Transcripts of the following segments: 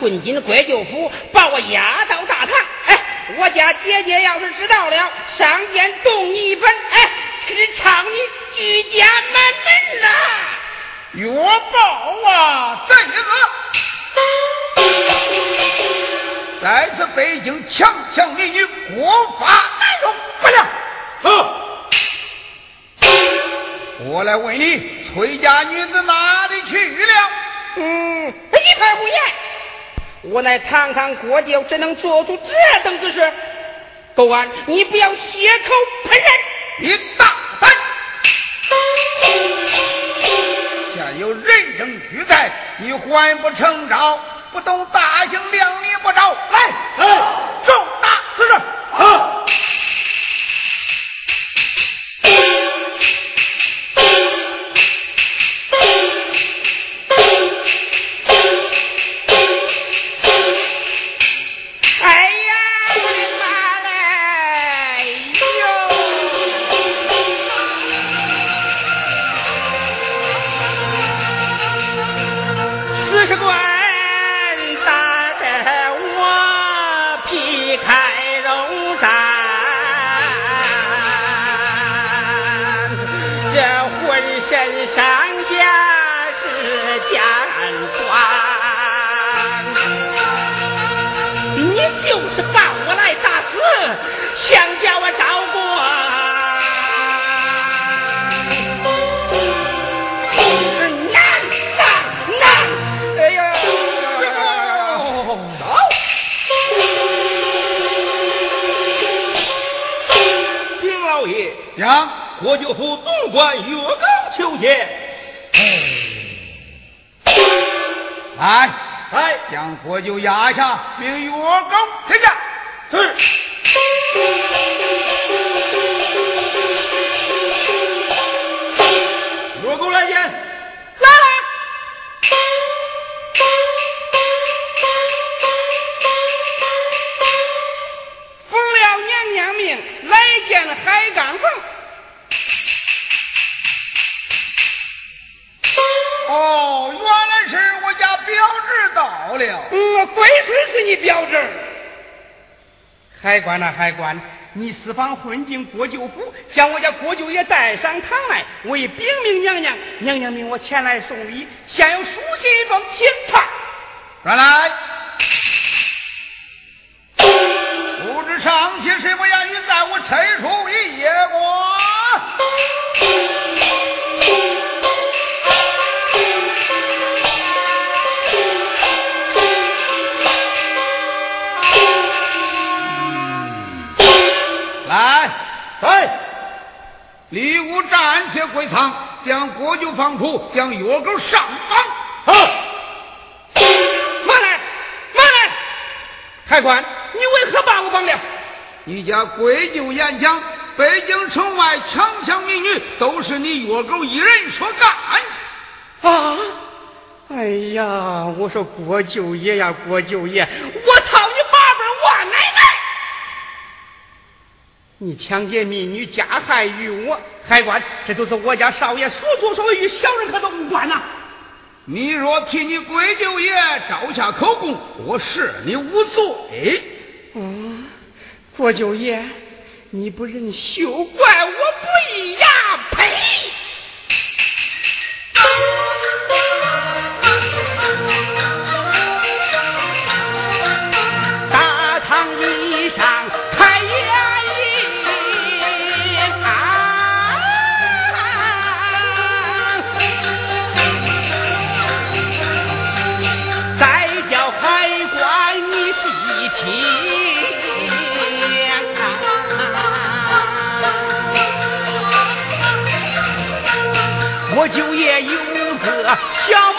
混进怪舅府，把我押到大堂。哎，我家姐姐要是知道了，上殿动你一本，哎，可是唱你居家满门呐！岳报啊，这子，在此北京强抢民女，国法难容，不了。好，我来问你，崔家女子哪里去了？嗯，一派胡言！我乃堂堂国舅，怎能做出这等之事？狗安，你不要血口喷人！你大胆！现有人证俱在，你还不成招？不懂大刑量力不着，来，重就是把我来打死，想叫我照顾。难上难！哎呀，老爷，呀，国舅府总管岳高求见。来。来，将国舅压下，并越高停下。是。越狗来见。来了。奉了娘娘命，来见海刚凤。哦，原来是我家表侄到了。嗯，贵孙是你表侄。海关呐，海关，你私访混进国舅府，将我家国舅爷带上堂来，为禀明娘娘。娘娘命我前来送礼，先有书信一封请他。原来，不知上写什么言语，在我陈处一暂且归仓，将国舅放出，将药狗上绑。好，慢来，慢来，海关，你为何把我绑了？你家贵舅言讲，北京城外强抢民女，都是你药狗一人所干。啊！哎呀，我说国舅爷呀，国舅爷，我你抢劫民女，加害于我，海关，这都是我家少爷所作所为，与小人可都无关呐！你若替你贵舅爷招下口供，我赦你无罪。嗯，国舅爷，你不认休怪我不义呀！个小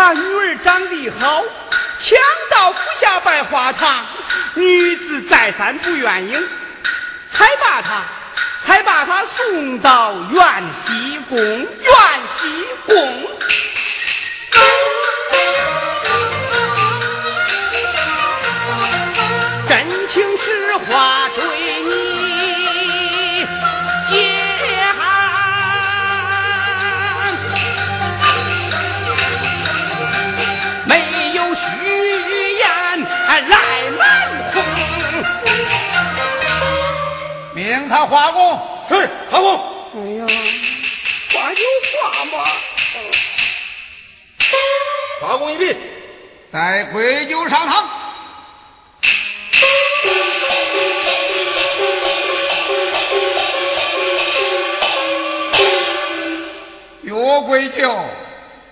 他女儿长得好，强到不下摆花堂，女子再三不愿意，才把他，才把他送到元西宫。元西宫。真情实话对你哎呀，话就话嘛。画工一毕，带归酒上堂。岳贵酒，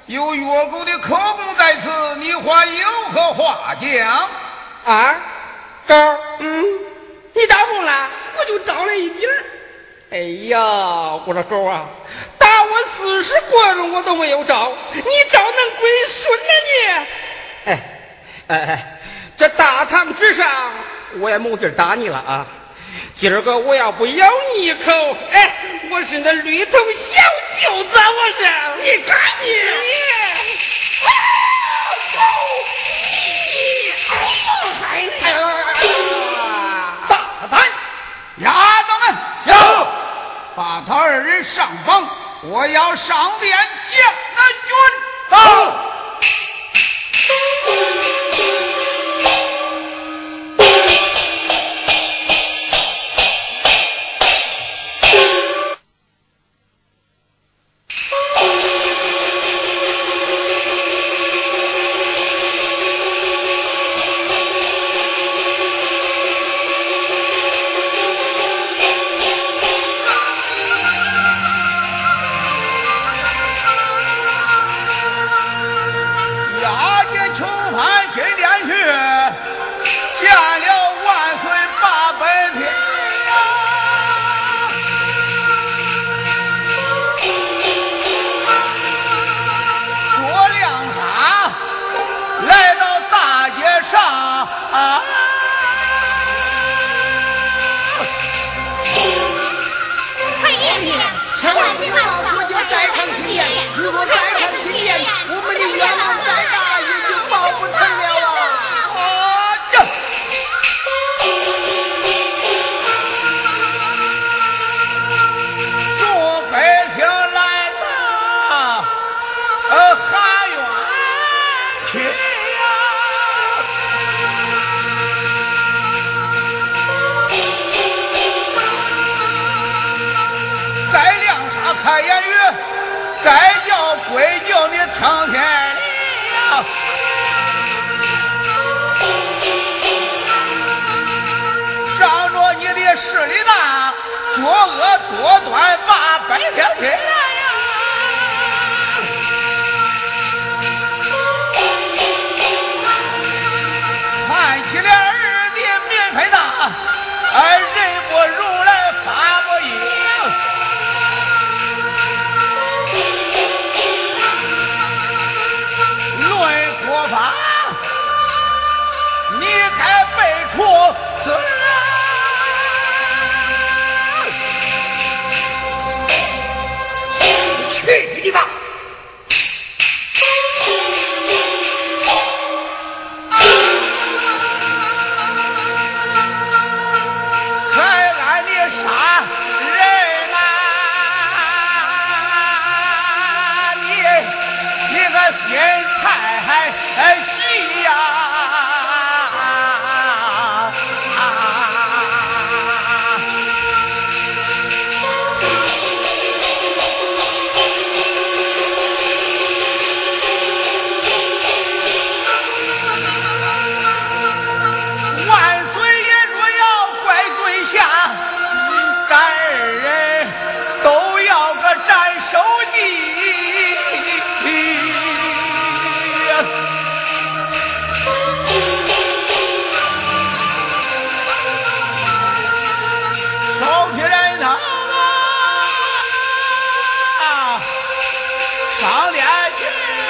有岳公的口供在此，你还有何话讲？啊，高，嗯，你招供了，我就招了一点儿。哎呀，我说狗啊，打我四十棍我都没有招，你招能归顺呢你？哎哎哎，这大堂之上我也没地儿打你了啊。今儿个我要不咬你一口，哎，我是那绿头小舅子，我是你看你！哎，哎他二人上房，我要上殿见那君。到。仗着你的势力大，作恶多端，把百姓！好连。